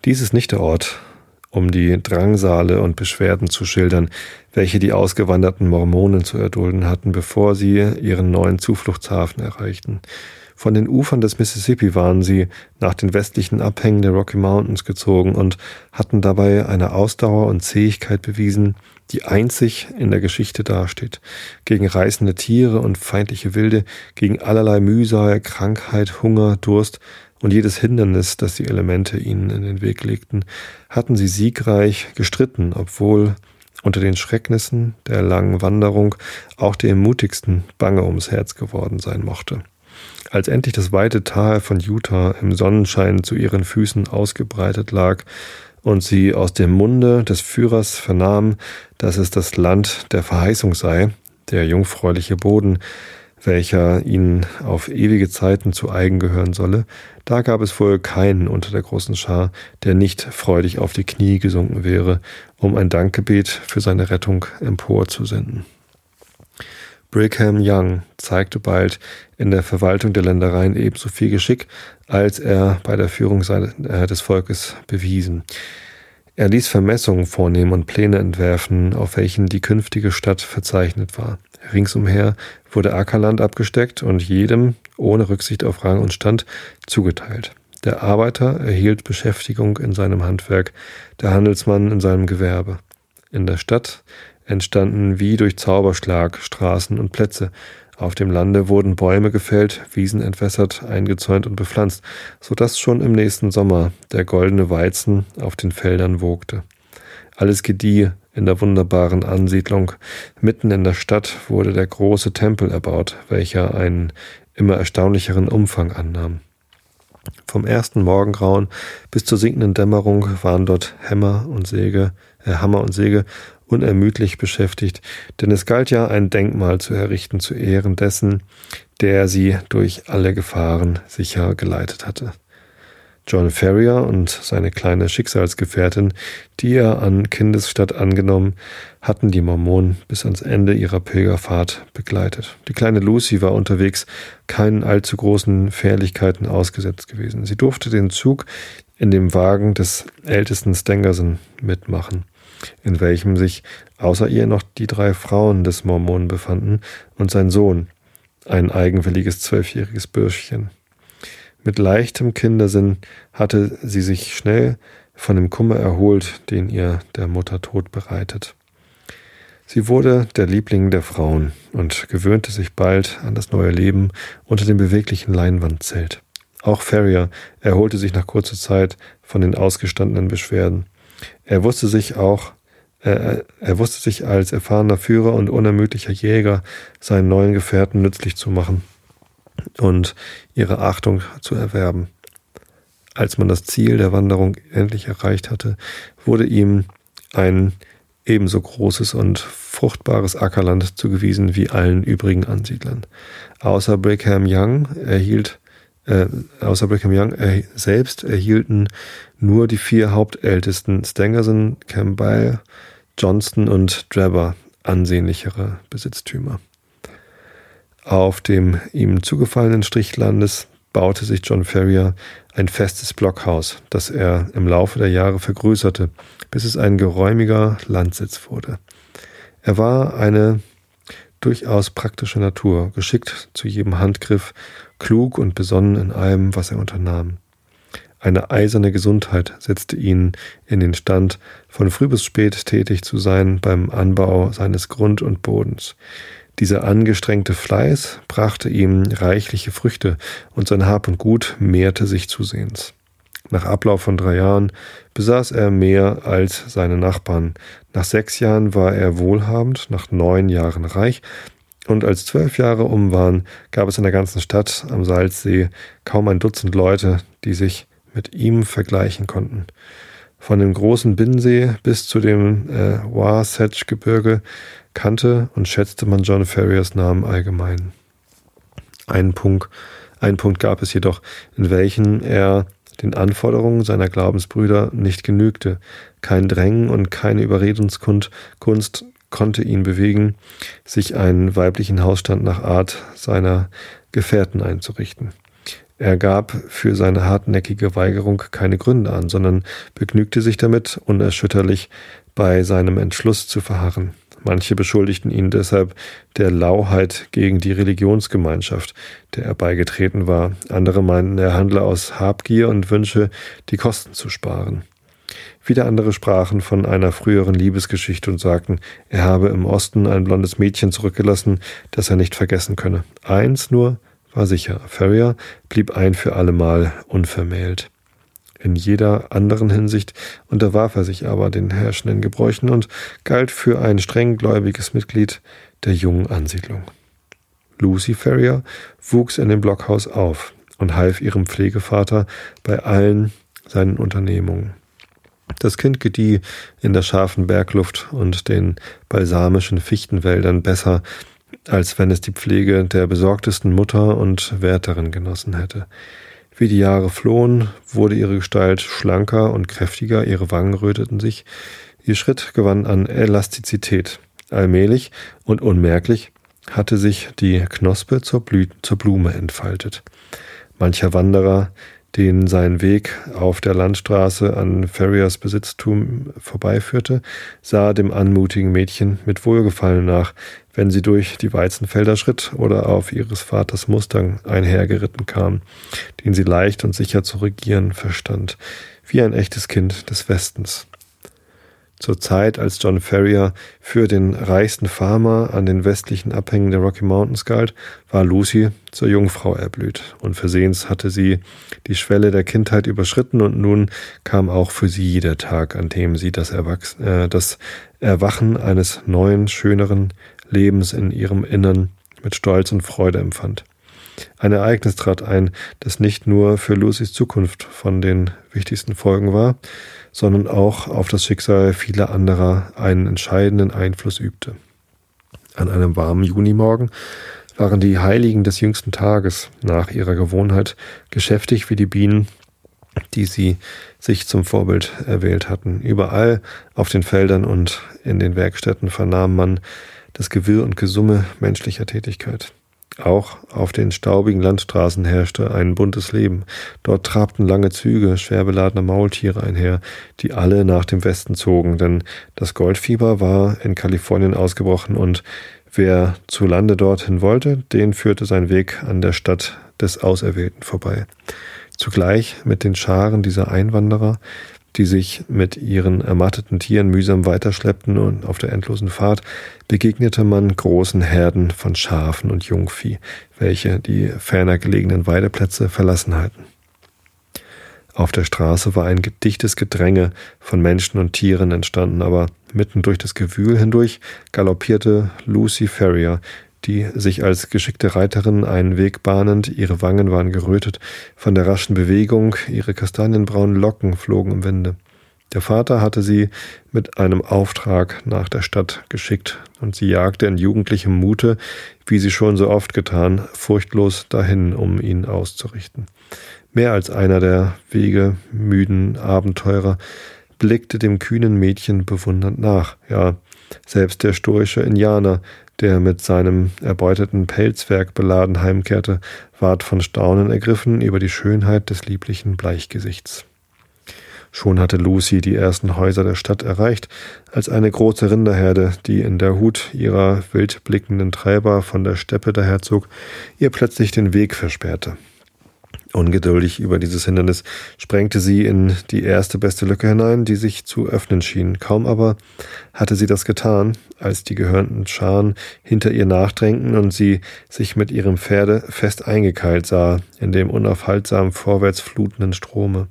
Dies ist nicht der Ort, um die Drangsale und Beschwerden zu schildern, welche die ausgewanderten Mormonen zu erdulden hatten, bevor sie ihren neuen Zufluchtshafen erreichten. Von den Ufern des Mississippi waren sie nach den westlichen Abhängen der Rocky Mountains gezogen und hatten dabei eine Ausdauer und Zähigkeit bewiesen, die einzig in der Geschichte dasteht. Gegen reißende Tiere und feindliche Wilde, gegen allerlei Mühsal, Krankheit, Hunger, Durst und jedes Hindernis, das die Elemente ihnen in den Weg legten, hatten sie siegreich gestritten, obwohl unter den Schrecknissen der langen Wanderung auch dem mutigsten bange ums Herz geworden sein mochte. Als endlich das weite Tal von Utah im Sonnenschein zu ihren Füßen ausgebreitet lag und sie aus dem Munde des Führers vernahm, dass es das Land der Verheißung sei, der jungfräuliche Boden, welcher ihnen auf ewige Zeiten zu eigen gehören solle, da gab es wohl keinen unter der großen Schar, der nicht freudig auf die Knie gesunken wäre, um ein Dankgebet für seine Rettung emporzusenden. Brigham Young zeigte bald in der Verwaltung der Ländereien ebenso viel Geschick, als er bei der Führung äh, des Volkes bewiesen. Er ließ Vermessungen vornehmen und Pläne entwerfen, auf welchen die künftige Stadt verzeichnet war. Ringsumher wurde Ackerland abgesteckt und jedem, ohne Rücksicht auf Rang und Stand, zugeteilt. Der Arbeiter erhielt Beschäftigung in seinem Handwerk, der Handelsmann in seinem Gewerbe. In der Stadt entstanden wie durch Zauberschlag Straßen und Plätze. Auf dem Lande wurden Bäume gefällt, Wiesen entwässert, eingezäunt und bepflanzt, so dass schon im nächsten Sommer der goldene Weizen auf den Feldern wogte. Alles gedieh in der wunderbaren Ansiedlung. Mitten in der Stadt wurde der große Tempel erbaut, welcher einen immer erstaunlicheren Umfang annahm. Vom ersten Morgengrauen bis zur sinkenden Dämmerung waren dort Hämmer und Säge, äh, Hammer und Säge unermüdlich beschäftigt, denn es galt ja ein Denkmal zu errichten zu Ehren dessen, der sie durch alle Gefahren sicher geleitet hatte. John Ferrier und seine kleine Schicksalsgefährtin, die er an Kindesstatt angenommen, hatten die Mormonen bis ans Ende ihrer Pilgerfahrt begleitet. Die kleine Lucy war unterwegs keinen allzu großen Fährlichkeiten ausgesetzt gewesen. Sie durfte den Zug in dem Wagen des ältesten Stangerson mitmachen, in welchem sich außer ihr noch die drei Frauen des Mormonen befanden und sein Sohn, ein eigenwilliges zwölfjähriges Bürschchen. Mit leichtem Kindersinn hatte sie sich schnell von dem Kummer erholt, den ihr der Mutter Tod bereitet. Sie wurde der Liebling der Frauen und gewöhnte sich bald an das neue Leben unter dem beweglichen Leinwandzelt. Auch Ferrier erholte sich nach kurzer Zeit von den ausgestandenen Beschwerden. Er wusste sich auch, er, er wusste sich als erfahrener Führer und unermüdlicher Jäger seinen neuen Gefährten nützlich zu machen und ihre Achtung zu erwerben. Als man das Ziel der Wanderung endlich erreicht hatte, wurde ihm ein ebenso großes und fruchtbares Ackerland zugewiesen wie allen übrigen Ansiedlern. Außer Brigham Young erhielt äh, außer Brigham Young er, selbst erhielten nur die vier Hauptältesten Stangerson, Campbell, Johnston und Drebber ansehnlichere Besitztümer. Auf dem ihm zugefallenen Strichlandes baute sich John Ferrier ein festes Blockhaus, das er im Laufe der Jahre vergrößerte, bis es ein geräumiger Landsitz wurde. Er war eine durchaus praktische Natur, geschickt zu jedem Handgriff, klug und besonnen in allem, was er unternahm. Eine eiserne Gesundheit setzte ihn in den Stand, von früh bis spät tätig zu sein beim Anbau seines Grund und Bodens. Dieser angestrengte Fleiß brachte ihm reichliche Früchte und sein Hab und Gut mehrte sich zusehends. Nach Ablauf von drei Jahren besaß er mehr als seine Nachbarn. Nach sechs Jahren war er wohlhabend, nach neun Jahren reich, und als zwölf Jahre um waren, gab es in der ganzen Stadt am Salzsee kaum ein Dutzend Leute, die sich mit ihm vergleichen konnten. Von dem großen Binnensee bis zu dem äh, Wasatch-Gebirge kannte und schätzte man John Ferriers Namen allgemein. Einen Punkt, einen Punkt gab es jedoch, in welchen er den Anforderungen seiner Glaubensbrüder nicht genügte. Kein Drängen und keine Überredungskunst konnte ihn bewegen, sich einen weiblichen Hausstand nach Art seiner Gefährten einzurichten. Er gab für seine hartnäckige Weigerung keine Gründe an, sondern begnügte sich damit, unerschütterlich bei seinem Entschluss zu verharren. Manche beschuldigten ihn deshalb der Lauheit gegen die Religionsgemeinschaft, der er beigetreten war. Andere meinten, er handle aus Habgier und wünsche, die Kosten zu sparen. Wieder andere sprachen von einer früheren Liebesgeschichte und sagten, er habe im Osten ein blondes Mädchen zurückgelassen, das er nicht vergessen könne. Eins nur war sicher, Ferrier blieb ein für allemal unvermählt. In jeder anderen Hinsicht unterwarf er sich aber den herrschenden Gebräuchen und galt für ein strenggläubiges Mitglied der jungen Ansiedlung. Lucy Ferrier wuchs in dem Blockhaus auf und half ihrem Pflegevater bei allen seinen Unternehmungen. Das Kind gedieh in der scharfen Bergluft und den balsamischen Fichtenwäldern besser, als wenn es die Pflege der besorgtesten Mutter und Wärterin genossen hätte. Wie die Jahre flohen, wurde ihre Gestalt schlanker und kräftiger, ihre Wangen röteten sich, ihr Schritt gewann an Elastizität. Allmählich und unmerklich hatte sich die Knospe zur, Blü zur Blume entfaltet. Mancher Wanderer, den sein Weg auf der Landstraße an Ferriers Besitztum vorbeiführte, sah dem anmutigen Mädchen mit Wohlgefallen nach, wenn sie durch die Weizenfelder schritt oder auf ihres Vaters Mustang einhergeritten kam, den sie leicht und sicher zu regieren verstand, wie ein echtes Kind des Westens. Zur Zeit, als John Ferrier für den reichsten Farmer an den westlichen Abhängen der Rocky Mountains galt, war Lucy zur Jungfrau erblüht. Unversehens hatte sie die Schwelle der Kindheit überschritten und nun kam auch für sie der Tag, an dem sie das, Erwachs äh, das Erwachen eines neuen, schöneren Lebens in ihrem Innern mit Stolz und Freude empfand. Ein Ereignis trat ein, das nicht nur für Lucys Zukunft von den wichtigsten Folgen war, sondern auch auf das Schicksal vieler anderer einen entscheidenden Einfluss übte. An einem warmen Junimorgen waren die Heiligen des jüngsten Tages nach ihrer Gewohnheit geschäftig wie die Bienen die sie sich zum Vorbild erwählt hatten. Überall auf den Feldern und in den Werkstätten vernahm man das Gewirr und Gesumme menschlicher Tätigkeit. Auch auf den staubigen Landstraßen herrschte ein buntes Leben. Dort trabten lange Züge schwer beladener Maultiere einher, die alle nach dem Westen zogen, denn das Goldfieber war in Kalifornien ausgebrochen und wer zu Lande dorthin wollte, den führte sein Weg an der Stadt des Auserwählten vorbei. Zugleich mit den Scharen dieser Einwanderer, die sich mit ihren ermatteten Tieren mühsam weiterschleppten und auf der endlosen Fahrt, begegnete man großen Herden von Schafen und Jungvieh, welche die ferner gelegenen Weideplätze verlassen hatten. Auf der Straße war ein dichtes Gedränge von Menschen und Tieren entstanden, aber mitten durch das Gewühl hindurch galoppierte Lucy Ferrier, die sich als geschickte Reiterin einen Weg bahnend, ihre Wangen waren gerötet von der raschen Bewegung, ihre kastanienbraunen Locken flogen im Winde. Der Vater hatte sie mit einem Auftrag nach der Stadt geschickt, und sie jagte in jugendlichem Mute, wie sie schon so oft getan, furchtlos dahin, um ihn auszurichten. Mehr als einer der wegemüden Abenteurer blickte dem kühnen Mädchen bewundernd nach, ja, selbst der stoische Indianer, der mit seinem erbeuteten Pelzwerk beladen heimkehrte, ward von Staunen ergriffen über die Schönheit des lieblichen Bleichgesichts. Schon hatte Lucy die ersten Häuser der Stadt erreicht, als eine große Rinderherde, die in der Hut ihrer wild blickenden Treiber von der Steppe daherzog, ihr plötzlich den Weg versperrte. Ungeduldig über dieses Hindernis sprengte sie in die erste beste Lücke hinein, die sich zu öffnen schien. Kaum aber hatte sie das getan, als die gehörnten Scharen hinter ihr nachdrängten und sie sich mit ihrem Pferde fest eingekeilt sah in dem unaufhaltsam vorwärts flutenden Strome.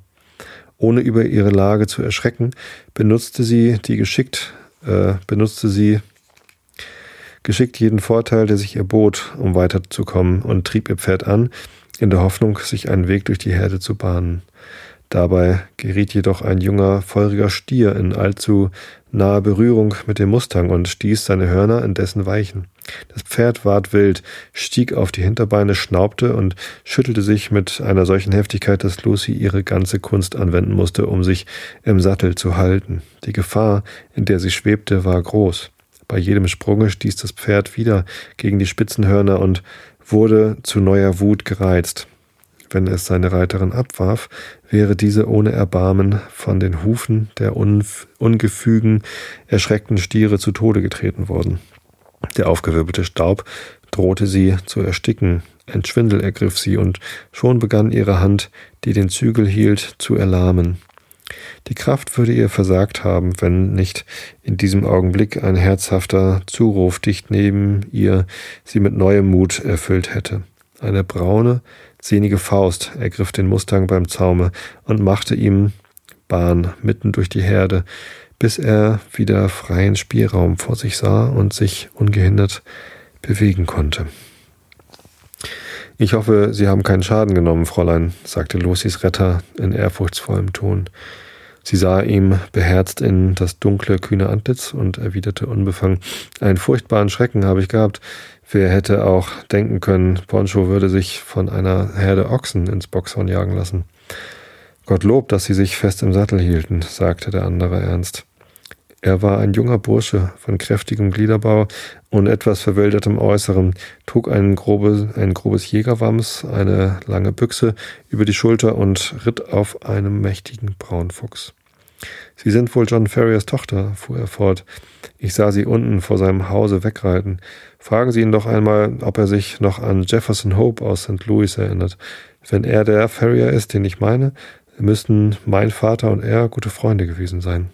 Ohne über ihre Lage zu erschrecken, benutzte sie die geschickt, äh, benutzte sie geschickt jeden Vorteil, der sich ihr bot, um weiterzukommen und trieb ihr Pferd an, in der Hoffnung, sich einen Weg durch die Herde zu bahnen. Dabei geriet jedoch ein junger, feuriger Stier in allzu nahe Berührung mit dem Mustang und stieß seine Hörner in dessen Weichen. Das Pferd ward wild, stieg auf die Hinterbeine, schnaubte und schüttelte sich mit einer solchen Heftigkeit, dass Lucy ihre ganze Kunst anwenden musste, um sich im Sattel zu halten. Die Gefahr, in der sie schwebte, war groß. Bei jedem Sprunge stieß das Pferd wieder gegen die Spitzenhörner und wurde zu neuer Wut gereizt. Wenn es seine Reiterin abwarf, wäre diese ohne Erbarmen von den Hufen der ungefügen, erschreckten Stiere zu Tode getreten worden. Der aufgewirbelte Staub drohte sie zu ersticken, ein Schwindel ergriff sie, und schon begann ihre Hand, die den Zügel hielt, zu erlahmen. Die Kraft würde ihr versagt haben, wenn nicht in diesem Augenblick ein herzhafter Zuruf dicht neben ihr sie mit neuem Mut erfüllt hätte. Eine braune, sehnige Faust ergriff den Mustang beim Zaume und machte ihm Bahn mitten durch die Herde, bis er wieder freien Spielraum vor sich sah und sich ungehindert bewegen konnte. Ich hoffe, Sie haben keinen Schaden genommen, Fräulein, sagte Lucys Retter in ehrfurchtsvollem Ton. Sie sah ihm beherzt in das dunkle, kühne Antlitz und erwiderte unbefangen, einen furchtbaren Schrecken habe ich gehabt. Wer hätte auch denken können, Poncho würde sich von einer Herde Ochsen ins Boxhorn jagen lassen. Gottlob, dass sie sich fest im Sattel hielten, sagte der andere ernst. Er war ein junger Bursche von kräftigem Gliederbau und etwas verwildertem Äußeren, trug ein, grobe, ein grobes Jägerwams, eine lange Büchse über die Schulter und ritt auf einem mächtigen Braunfuchs. Sie sind wohl John Ferriers Tochter, fuhr er fort. Ich sah sie unten vor seinem Hause wegreiten. Fragen Sie ihn doch einmal, ob er sich noch an Jefferson Hope aus St. Louis erinnert. Wenn er der Ferrier ist, den ich meine, müssten mein Vater und er gute Freunde gewesen sein.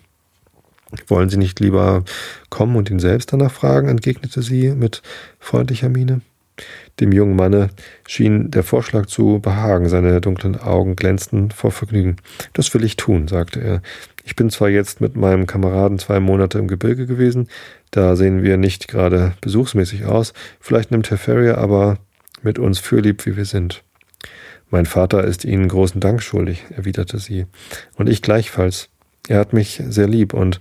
Wollen Sie nicht lieber kommen und ihn selbst danach fragen? entgegnete sie mit freundlicher Miene. Dem jungen Manne schien der Vorschlag zu behagen, seine dunklen Augen glänzten vor Vergnügen. Das will ich tun, sagte er. Ich bin zwar jetzt mit meinem Kameraden zwei Monate im Gebirge gewesen, da sehen wir nicht gerade besuchsmäßig aus, vielleicht nimmt Herr Ferrier aber mit uns fürlieb, wie wir sind. Mein Vater ist Ihnen großen Dank schuldig, erwiderte sie, und ich gleichfalls. Er hat mich sehr lieb und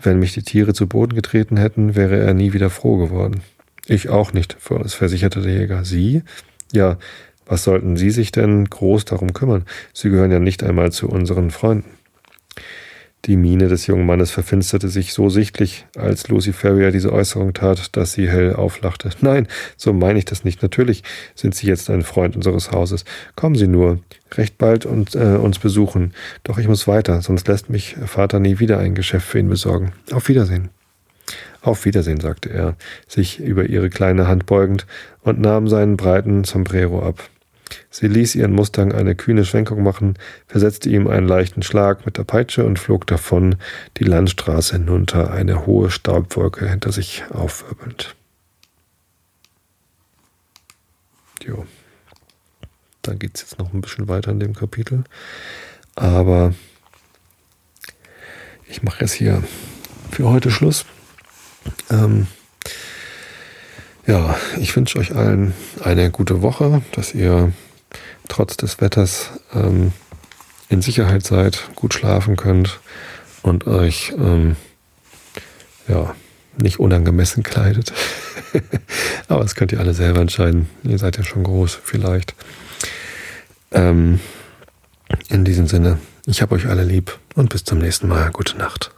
wenn mich die Tiere zu Boden getreten hätten, wäre er nie wieder froh geworden. Ich auch nicht, versicherte der Jäger. Sie? Ja, Was sollten Sie sich denn groß darum kümmern? Sie gehören ja nicht einmal zu unseren Freunden. Die Miene des jungen Mannes verfinsterte sich so sichtlich, als Lucy Ferrier diese Äußerung tat, dass sie hell auflachte. *laughs* Nein, so meine ich das nicht. Natürlich sind Sie jetzt ein Freund unseres Hauses. Kommen Sie nur, recht bald und, äh, uns besuchen. Doch ich muss weiter, sonst lässt mich Vater nie wieder ein Geschäft für ihn besorgen. Auf Wiedersehen. Auf Wiedersehen, sagte er, sich über ihre kleine Hand beugend und nahm seinen breiten Sombrero ab. Sie ließ ihren Mustang eine kühne Schwenkung machen, versetzte ihm einen leichten Schlag mit der Peitsche und flog davon die Landstraße hinunter, eine hohe Staubwolke hinter sich aufwirbelnd. Jo. Dann geht es jetzt noch ein bisschen weiter in dem Kapitel. Aber ich mache jetzt hier für heute Schluss. Ähm, ja, ich wünsche euch allen eine gute Woche, dass ihr trotz des Wetters ähm, in Sicherheit seid, gut schlafen könnt und euch ähm, ja nicht unangemessen kleidet. *laughs* Aber das könnt ihr alle selber entscheiden. Ihr seid ja schon groß, vielleicht. Ähm, in diesem Sinne, ich habe euch alle lieb und bis zum nächsten Mal. Gute Nacht.